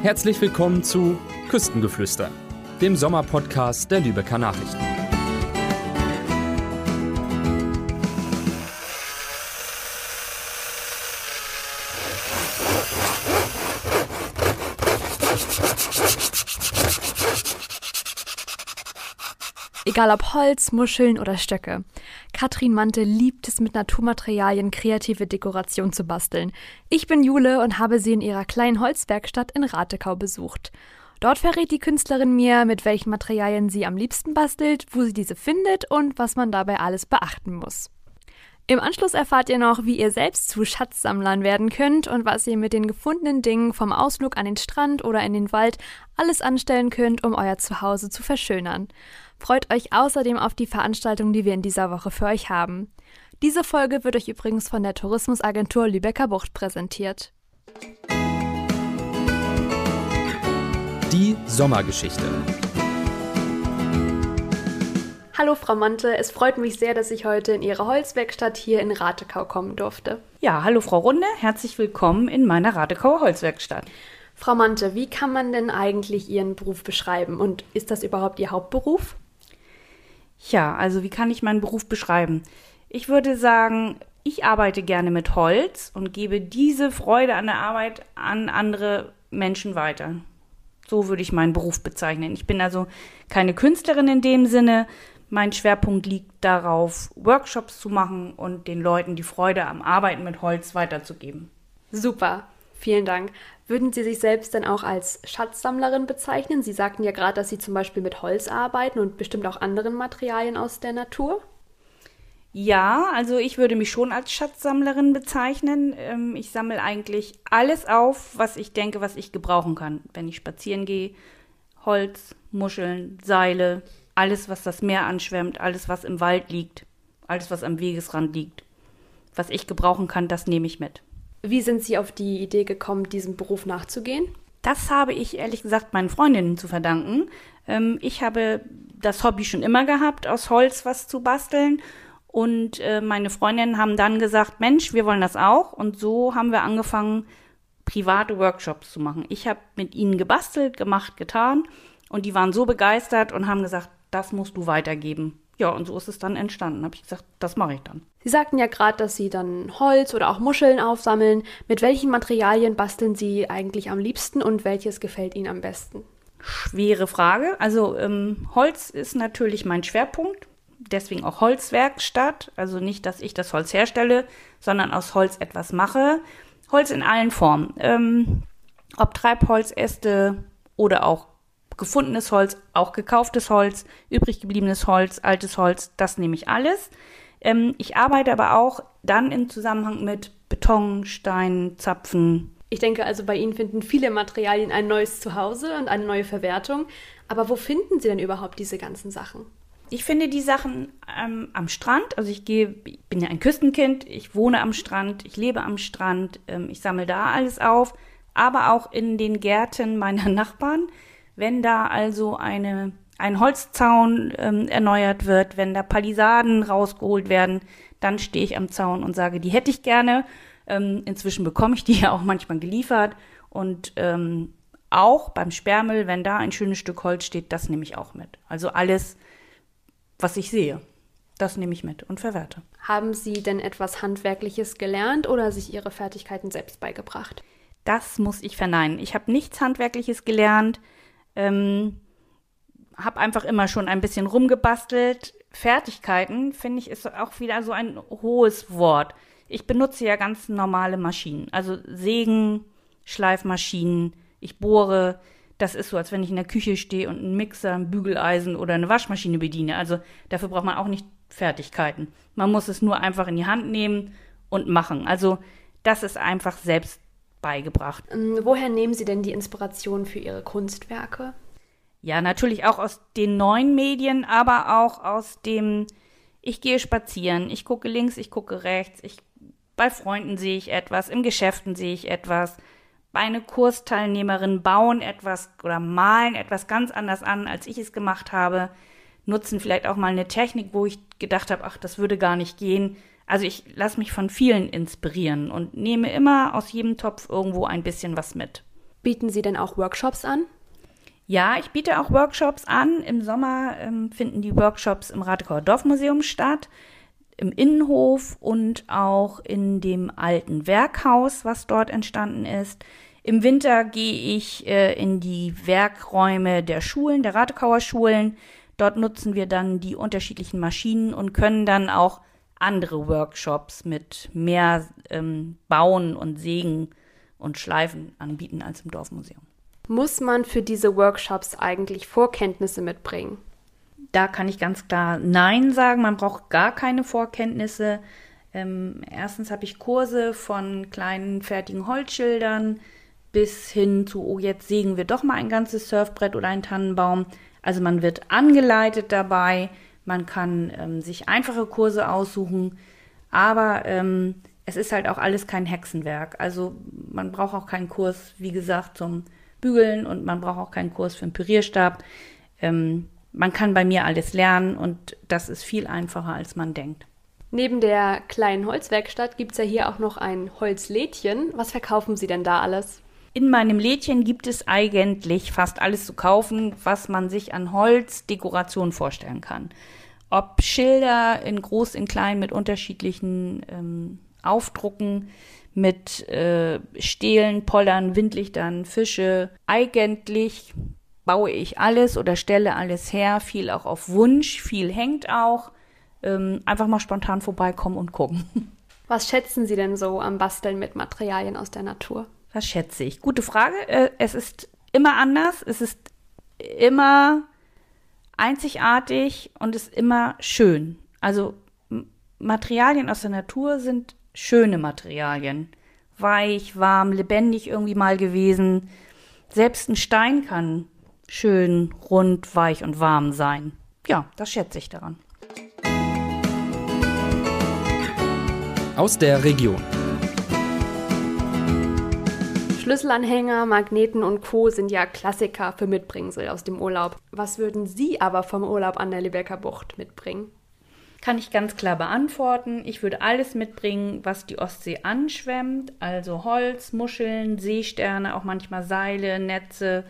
Herzlich willkommen zu Küstengeflüster, dem Sommerpodcast der Lübecker Nachrichten. Egal ob Holz, Muscheln oder Stöcke. Katrin Mante liebt es, mit Naturmaterialien kreative Dekoration zu basteln. Ich bin Jule und habe sie in ihrer kleinen Holzwerkstatt in Ratekau besucht. Dort verrät die Künstlerin mir, mit welchen Materialien sie am liebsten bastelt, wo sie diese findet und was man dabei alles beachten muss. Im Anschluss erfahrt ihr noch, wie ihr selbst zu Schatzsammlern werden könnt und was ihr mit den gefundenen Dingen vom Ausflug an den Strand oder in den Wald alles anstellen könnt, um euer Zuhause zu verschönern. Freut euch außerdem auf die Veranstaltung, die wir in dieser Woche für euch haben. Diese Folge wird euch übrigens von der Tourismusagentur Lübecker Bucht präsentiert. Die Sommergeschichte. Hallo Frau Mante, es freut mich sehr, dass ich heute in Ihre Holzwerkstatt hier in Ratekau kommen durfte. Ja, hallo Frau Runde, herzlich willkommen in meiner Ratekauer Holzwerkstatt. Frau Mante, wie kann man denn eigentlich Ihren Beruf beschreiben und ist das überhaupt Ihr Hauptberuf? Ja, also wie kann ich meinen Beruf beschreiben? Ich würde sagen, ich arbeite gerne mit Holz und gebe diese Freude an der Arbeit an andere Menschen weiter. So würde ich meinen Beruf bezeichnen. Ich bin also keine Künstlerin in dem Sinne, mein Schwerpunkt liegt darauf, Workshops zu machen und den Leuten die Freude am Arbeiten mit Holz weiterzugeben. Super, vielen Dank. Würden Sie sich selbst denn auch als Schatzsammlerin bezeichnen? Sie sagten ja gerade, dass Sie zum Beispiel mit Holz arbeiten und bestimmt auch anderen Materialien aus der Natur. Ja, also ich würde mich schon als Schatzsammlerin bezeichnen. Ähm, ich sammle eigentlich alles auf, was ich denke, was ich gebrauchen kann. Wenn ich spazieren gehe, Holz, Muscheln, Seile, alles, was das Meer anschwemmt, alles, was im Wald liegt, alles, was am Wegesrand liegt. Was ich gebrauchen kann, das nehme ich mit. Wie sind Sie auf die Idee gekommen, diesem Beruf nachzugehen? Das habe ich ehrlich gesagt meinen Freundinnen zu verdanken. Ähm, ich habe das Hobby schon immer gehabt, aus Holz was zu basteln. Und äh, meine Freundinnen haben dann gesagt, Mensch, wir wollen das auch. Und so haben wir angefangen, private Workshops zu machen. Ich habe mit ihnen gebastelt, gemacht, getan. Und die waren so begeistert und haben gesagt, das musst du weitergeben. Ja, und so ist es dann entstanden. Habe ich gesagt, das mache ich dann. Sie sagten ja gerade, dass Sie dann Holz oder auch Muscheln aufsammeln. Mit welchen Materialien basteln Sie eigentlich am liebsten und welches gefällt Ihnen am besten? Schwere Frage. Also ähm, Holz ist natürlich mein Schwerpunkt. Deswegen auch Holzwerkstatt. Also nicht, dass ich das Holz herstelle, sondern aus Holz etwas mache. Holz in allen Formen. Ähm, ob Treibholzäste oder auch gefundenes Holz, auch gekauftes Holz, übrig gebliebenes Holz, altes Holz, das nehme ich alles. Ähm, ich arbeite aber auch dann im Zusammenhang mit Beton, Stein, Zapfen. Ich denke also, bei Ihnen finden viele Materialien ein neues Zuhause und eine neue Verwertung. Aber wo finden Sie denn überhaupt diese ganzen Sachen? Ich finde die Sachen ähm, am Strand. Also ich gehe, ich bin ja ein Küstenkind, ich wohne am Strand, ich lebe am Strand, ähm, ich sammle da alles auf, aber auch in den Gärten meiner Nachbarn. Wenn da also eine, ein Holzzaun ähm, erneuert wird, wenn da Palisaden rausgeholt werden, dann stehe ich am Zaun und sage, die hätte ich gerne. Ähm, inzwischen bekomme ich die ja auch manchmal geliefert. Und ähm, auch beim Sperrmüll, wenn da ein schönes Stück Holz steht, das nehme ich auch mit. Also alles, was ich sehe, das nehme ich mit und verwerte. Haben Sie denn etwas Handwerkliches gelernt oder sich Ihre Fertigkeiten selbst beigebracht? Das muss ich verneinen. Ich habe nichts Handwerkliches gelernt. Ähm, habe einfach immer schon ein bisschen rumgebastelt. Fertigkeiten, finde ich, ist auch wieder so ein hohes Wort. Ich benutze ja ganz normale Maschinen. Also Sägen, Schleifmaschinen, ich bohre. Das ist so, als wenn ich in der Küche stehe und einen Mixer, ein Bügeleisen oder eine Waschmaschine bediene. Also dafür braucht man auch nicht Fertigkeiten. Man muss es nur einfach in die Hand nehmen und machen. Also das ist einfach selbst beigebracht. Ähm, woher nehmen Sie denn die Inspiration für Ihre Kunstwerke? Ja, natürlich auch aus den neuen Medien, aber auch aus dem, ich gehe spazieren, ich gucke links, ich gucke rechts, ich, bei Freunden sehe ich etwas, im Geschäften sehe ich etwas, meine Kursteilnehmerinnen bauen etwas oder malen etwas ganz anders an, als ich es gemacht habe, nutzen vielleicht auch mal eine Technik, wo ich gedacht habe, ach, das würde gar nicht gehen. Also ich lasse mich von vielen inspirieren und nehme immer aus jedem Topf irgendwo ein bisschen was mit. Bieten Sie denn auch Workshops an? Ja, ich biete auch Workshops an. Im Sommer ähm, finden die Workshops im Ratekauer Dorfmuseum statt, im Innenhof und auch in dem alten Werkhaus, was dort entstanden ist. Im Winter gehe ich äh, in die Werkräume der Schulen, der Ratekauer Schulen. Dort nutzen wir dann die unterschiedlichen Maschinen und können dann auch andere Workshops mit mehr ähm, Bauen und Sägen und Schleifen anbieten als im Dorfmuseum. Muss man für diese Workshops eigentlich Vorkenntnisse mitbringen? Da kann ich ganz klar Nein sagen. Man braucht gar keine Vorkenntnisse. Ähm, erstens habe ich Kurse von kleinen fertigen Holzschildern bis hin zu, oh, jetzt sägen wir doch mal ein ganzes Surfbrett oder einen Tannenbaum. Also man wird angeleitet dabei. Man kann ähm, sich einfache Kurse aussuchen. Aber ähm, es ist halt auch alles kein Hexenwerk. Also man braucht auch keinen Kurs, wie gesagt, zum Bügeln und man braucht auch keinen Kurs für einen Pürierstab. Ähm, man kann bei mir alles lernen und das ist viel einfacher, als man denkt. Neben der kleinen Holzwerkstatt gibt es ja hier auch noch ein Holzlädchen. Was verkaufen Sie denn da alles? In meinem Lädchen gibt es eigentlich fast alles zu kaufen, was man sich an Holzdekoration vorstellen kann. Ob Schilder in groß, in klein mit unterschiedlichen ähm, aufdrucken mit äh, Stelen, Pollern, Windlichtern, Fische. Eigentlich baue ich alles oder stelle alles her, viel auch auf Wunsch, viel hängt auch. Ähm, einfach mal spontan vorbeikommen und gucken. Was schätzen Sie denn so am Basteln mit Materialien aus der Natur? Was schätze ich? Gute Frage. Äh, es ist immer anders, es ist immer einzigartig und ist immer schön. Also Materialien aus der Natur sind schöne Materialien. Weich, warm, lebendig irgendwie mal gewesen. Selbst ein Stein kann schön, rund, weich und warm sein. Ja, das schätze ich daran. Aus der Region. Schlüsselanhänger, Magneten und Co. sind ja Klassiker für Mitbringsel aus dem Urlaub. Was würden Sie aber vom Urlaub an der Lübecker Bucht mitbringen? Kann ich ganz klar beantworten. Ich würde alles mitbringen, was die Ostsee anschwemmt, also Holz, Muscheln, Seesterne, auch manchmal Seile, Netze,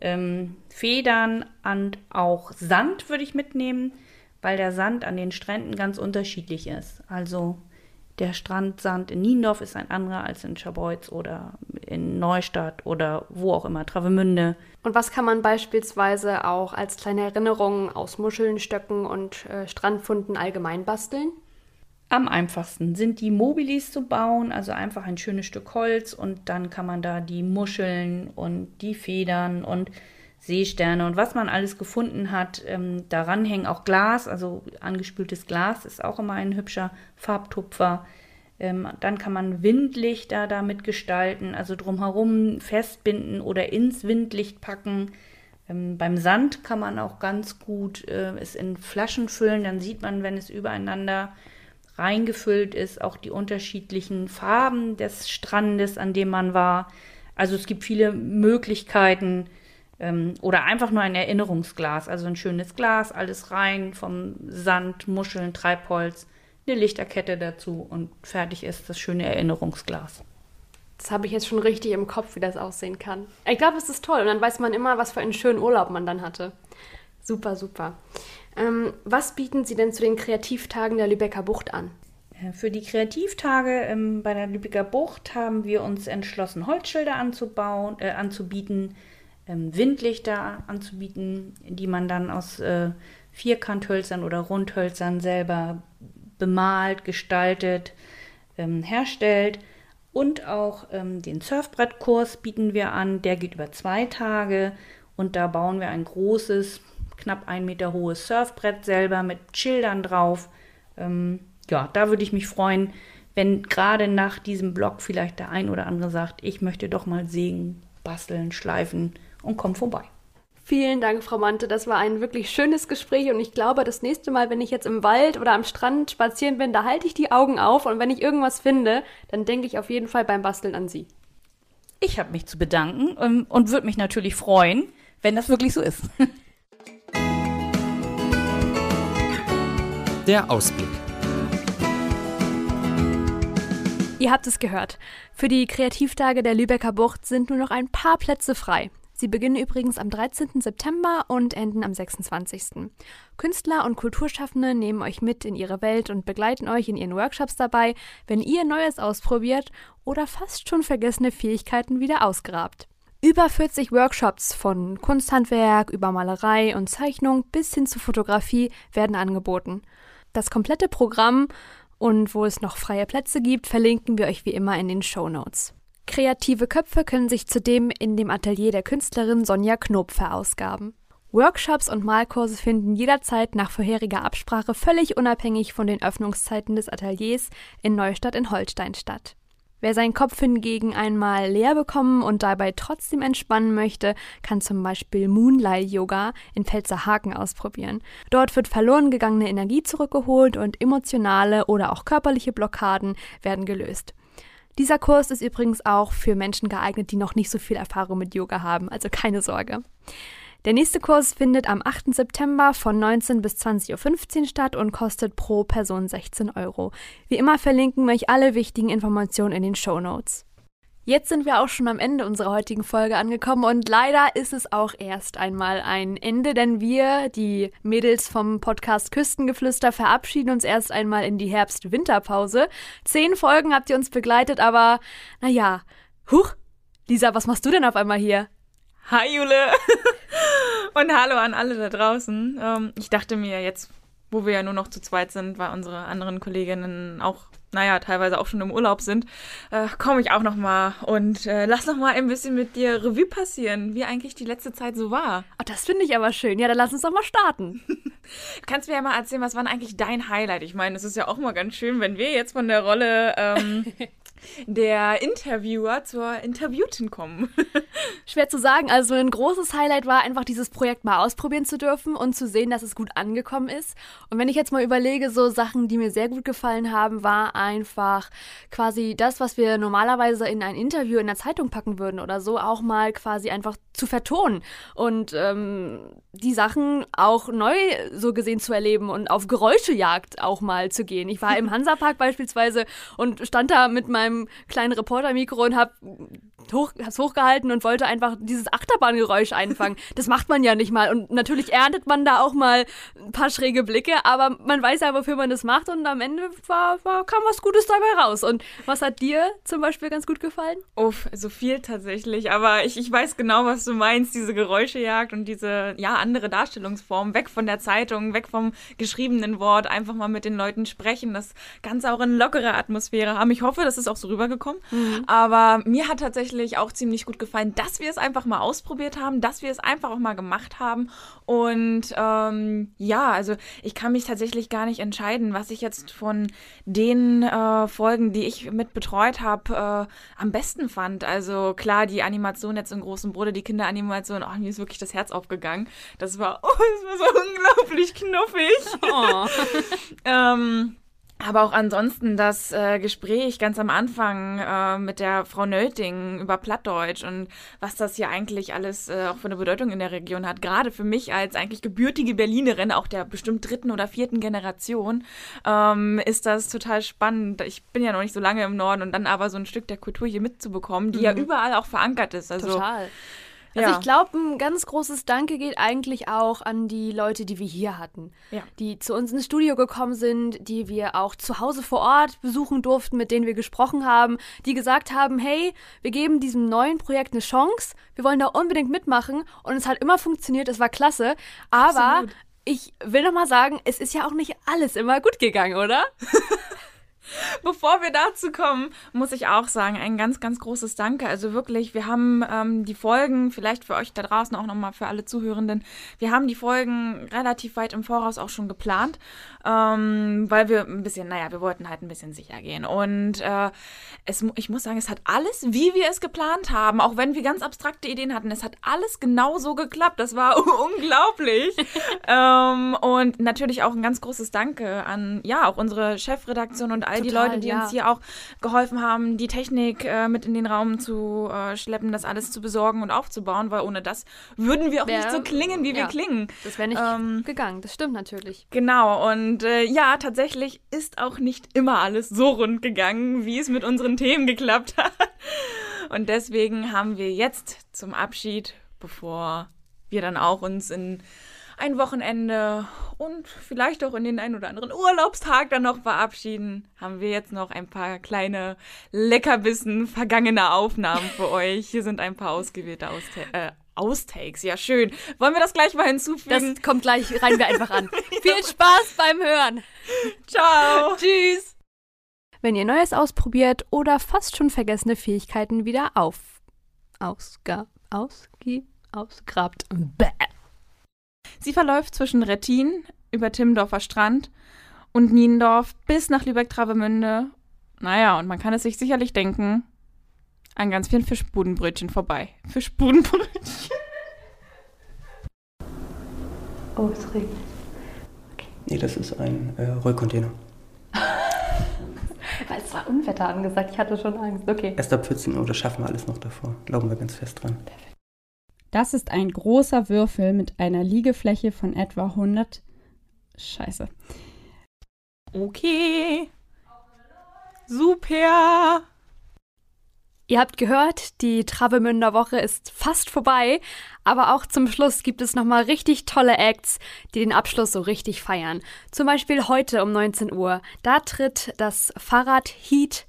ähm, Federn und auch Sand würde ich mitnehmen, weil der Sand an den Stränden ganz unterschiedlich ist. Also der Strandsand in Niendorf ist ein anderer als in Scharbeutz oder in Neustadt oder wo auch immer, Travemünde. Und was kann man beispielsweise auch als kleine Erinnerung aus Muscheln, Stöcken und äh, Strandfunden allgemein basteln? Am einfachsten sind die Mobilis zu bauen, also einfach ein schönes Stück Holz und dann kann man da die Muscheln und die Federn und Seesterne und was man alles gefunden hat. Ähm, daran hängen auch Glas, also angespültes Glas ist auch immer ein hübscher Farbtupfer. Ähm, dann kann man Windlichter damit gestalten, also drumherum festbinden oder ins Windlicht packen. Ähm, beim Sand kann man auch ganz gut äh, es in Flaschen füllen, dann sieht man, wenn es übereinander reingefüllt ist, auch die unterschiedlichen Farben des Strandes, an dem man war. Also es gibt viele Möglichkeiten, ähm, oder einfach nur ein Erinnerungsglas, also ein schönes Glas, alles rein, vom Sand, Muscheln, Treibholz, eine Lichterkette dazu und fertig ist das schöne Erinnerungsglas. Das habe ich jetzt schon richtig im Kopf, wie das aussehen kann. Ich glaube, es ist toll und dann weiß man immer, was für einen schönen Urlaub man dann hatte. Super, super. Ähm, was bieten Sie denn zu den Kreativtagen der Lübecker Bucht an? Äh, für die Kreativtage ähm, bei der Lübecker Bucht haben wir uns entschlossen, Holzschilder anzubauen, äh, anzubieten, ähm, Windlichter anzubieten, die man dann aus äh, Vierkanthölzern oder Rundhölzern selber bemalt, gestaltet, ähm, herstellt. Und auch ähm, den Surfbrettkurs bieten wir an. Der geht über zwei Tage und da bauen wir ein großes, knapp ein Meter hohes Surfbrett selber mit Schildern drauf. Ähm, ja, da würde ich mich freuen, wenn gerade nach diesem Blog vielleicht der ein oder andere sagt, ich möchte doch mal sägen, basteln, schleifen und komm vorbei. Vielen Dank, Frau Mante. Das war ein wirklich schönes Gespräch und ich glaube, das nächste Mal, wenn ich jetzt im Wald oder am Strand spazieren bin, da halte ich die Augen auf und wenn ich irgendwas finde, dann denke ich auf jeden Fall beim Basteln an Sie. Ich habe mich zu bedanken ähm, und würde mich natürlich freuen, wenn das wirklich so ist. Der Ausblick. Ihr habt es gehört. Für die Kreativtage der Lübecker Bucht sind nur noch ein paar Plätze frei. Sie beginnen übrigens am 13. September und enden am 26. Künstler und Kulturschaffende nehmen euch mit in ihre Welt und begleiten euch in ihren Workshops dabei, wenn ihr Neues ausprobiert oder fast schon vergessene Fähigkeiten wieder ausgrabt. Über 40 Workshops von Kunsthandwerk über Malerei und Zeichnung bis hin zu Fotografie werden angeboten. Das komplette Programm und wo es noch freie Plätze gibt, verlinken wir euch wie immer in den Show Notes. Kreative Köpfe können sich zudem in dem Atelier der Künstlerin Sonja Knob verausgaben. Workshops und Malkurse finden jederzeit nach vorheriger Absprache völlig unabhängig von den Öffnungszeiten des Ateliers in Neustadt in Holstein statt. Wer seinen Kopf hingegen einmal leer bekommen und dabei trotzdem entspannen möchte, kann zum Beispiel Moonlight Yoga in Pfälzerhaken ausprobieren. Dort wird verloren gegangene Energie zurückgeholt und emotionale oder auch körperliche Blockaden werden gelöst. Dieser Kurs ist übrigens auch für Menschen geeignet, die noch nicht so viel Erfahrung mit Yoga haben, also keine Sorge. Der nächste Kurs findet am 8. September von 19 bis 20.15 Uhr statt und kostet pro Person 16 Euro. Wie immer verlinken wir euch alle wichtigen Informationen in den Show Notes. Jetzt sind wir auch schon am Ende unserer heutigen Folge angekommen und leider ist es auch erst einmal ein Ende, denn wir, die Mädels vom Podcast Küstengeflüster, verabschieden uns erst einmal in die Herbst-Winterpause. Zehn Folgen habt ihr uns begleitet, aber naja, huch, Lisa, was machst du denn auf einmal hier? Hi Jule und hallo an alle da draußen. Ähm, ich dachte mir jetzt, wo wir ja nur noch zu zweit sind, weil unsere anderen Kolleginnen auch, naja, teilweise auch schon im Urlaub sind, äh, komme ich auch noch mal und äh, lass noch mal ein bisschen mit dir Revue passieren, wie eigentlich die letzte Zeit so war. Oh, das finde ich aber schön. Ja, dann lass uns doch mal starten. Kannst du mir ja mal erzählen, was war denn eigentlich dein Highlight? Ich meine, es ist ja auch mal ganz schön, wenn wir jetzt von der Rolle ähm, der Interviewer zur Interviewten kommen. Schwer zu sagen. Also ein großes Highlight war einfach dieses Projekt mal ausprobieren zu dürfen und zu sehen, dass es gut angekommen ist. Und wenn ich jetzt mal überlege, so Sachen, die mir sehr gut gefallen haben, war einfach quasi das, was wir normalerweise in ein Interview in der Zeitung packen würden oder so, auch mal quasi einfach zu vertonen und ähm, die Sachen auch neu so gesehen zu erleben und auf Geräuschejagd auch mal zu gehen. Ich war im Hansapark beispielsweise und stand da mit meinem meinem kleinen Reportermikro und habe hoch, hab's hochgehalten und wollte einfach dieses Achterbahngeräusch einfangen. Das macht man ja nicht mal. Und natürlich erntet man da auch mal ein paar schräge Blicke, aber man weiß ja, wofür man das macht und am Ende war, war, kam was Gutes dabei raus. Und was hat dir zum Beispiel ganz gut gefallen? Uff, so viel tatsächlich. Aber ich, ich weiß genau, was du meinst. Diese Geräuschejagd und diese, ja, andere Darstellungsform. Weg von der Zeitung, weg vom geschriebenen Wort. Einfach mal mit den Leuten sprechen. Das Ganze auch in lockere Atmosphäre haben. Ich hoffe, das ist auch so rübergekommen. Mhm. Aber mir hat tatsächlich auch ziemlich gut gefallen, dass wir es einfach mal ausprobiert haben, dass wir es einfach auch mal gemacht haben. Und ähm, ja, also ich kann mich tatsächlich gar nicht entscheiden, was ich jetzt von den äh, Folgen, die ich mit betreut habe, äh, am besten fand. Also klar, die Animation jetzt im großen Bruder, die Kinderanimation, oh, mir ist wirklich das Herz aufgegangen. Das war, oh, das war so unglaublich knuffig. Oh. ähm, aber auch ansonsten das äh, Gespräch ganz am Anfang äh, mit der Frau Nöting über Plattdeutsch und was das hier eigentlich alles äh, auch für eine Bedeutung in der Region hat. Gerade für mich als eigentlich gebürtige Berlinerin, auch der bestimmt dritten oder vierten Generation, ähm, ist das total spannend. Ich bin ja noch nicht so lange im Norden und dann aber so ein Stück der Kultur hier mitzubekommen, die mhm. ja überall auch verankert ist. Also, total. Also ja. ich glaube, ein ganz großes Danke geht eigentlich auch an die Leute, die wir hier hatten. Ja. Die zu uns ins Studio gekommen sind, die wir auch zu Hause vor Ort besuchen durften, mit denen wir gesprochen haben, die gesagt haben, hey, wir geben diesem neuen Projekt eine Chance, wir wollen da unbedingt mitmachen und es hat immer funktioniert, es war klasse, aber Absolut. ich will noch mal sagen, es ist ja auch nicht alles immer gut gegangen, oder? Bevor wir dazu kommen, muss ich auch sagen, ein ganz, ganz großes Danke. Also wirklich, wir haben ähm, die Folgen, vielleicht für euch da draußen auch nochmal für alle Zuhörenden, wir haben die Folgen relativ weit im Voraus auch schon geplant, ähm, weil wir ein bisschen, naja, wir wollten halt ein bisschen sicher gehen. Und äh, es, ich muss sagen, es hat alles, wie wir es geplant haben, auch wenn wir ganz abstrakte Ideen hatten, es hat alles genau so geklappt. Das war unglaublich. ähm, und natürlich auch ein ganz großes Danke an, ja, auch unsere Chefredaktion und all all die Total, Leute, die ja. uns hier auch geholfen haben, die Technik äh, mit in den Raum zu äh, schleppen, das alles zu besorgen und aufzubauen, weil ohne das würden wir auch Wär- nicht so klingen, wie wir ja. klingen. Das wäre nicht Ähm, gegangen, das stimmt natürlich. Genau, und äh, ja, tatsächlich ist auch nicht immer alles so rund gegangen, wie es mit unseren Themen geklappt hat. Und deswegen haben wir jetzt zum Abschied, bevor wir dann auch uns in ein Wochenende und vielleicht auch in den ein oder anderen Urlaubstag dann noch verabschieden, haben wir jetzt noch ein paar kleine Leckerbissen vergangener Aufnahmen für euch. Hier sind ein paar ausgewählte Austa äh, Austakes. Ja, schön. Wollen wir das gleich mal hinzufügen? Das kommt gleich, rein wir einfach an. Viel Spaß beim Hören. Ciao. Tschüss. Wenn ihr Neues ausprobiert oder fast schon vergessene Fähigkeiten wieder auf, ausga, ausgie, ausgrabt. Bäh. Sie verläuft zwischen Rettin über Timmendorfer Strand und Niendorf bis nach Lübeck-Travemünde. Naja, und man kann es sich sicherlich denken, an ganz vielen Fischbudenbrötchen vorbei. Fischbudenbrötchen. Oh, es regnet. Nee, das ist ein äh, Rollcontainer. Weil es war Unwetter angesagt, ich hatte schon Angst. Okay. Erst ab 14 Uhr, das schaffen wir alles noch davor. Glauben wir ganz fest dran. Das ist ein großer Würfel mit einer Liegefläche von etwa 100. Scheiße. Okay. Super. Ihr habt gehört, die Travemünder Woche ist fast vorbei, aber auch zum Schluss gibt es nochmal richtig tolle Acts, die den Abschluss so richtig feiern. Zum Beispiel heute um 19 Uhr. Da tritt das Fahrrad Heat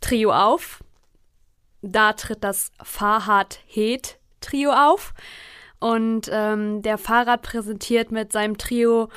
Trio auf. Da tritt das Fahrrad Heat Trio auf. Und ähm, der Fahrrad präsentiert mit seinem Trio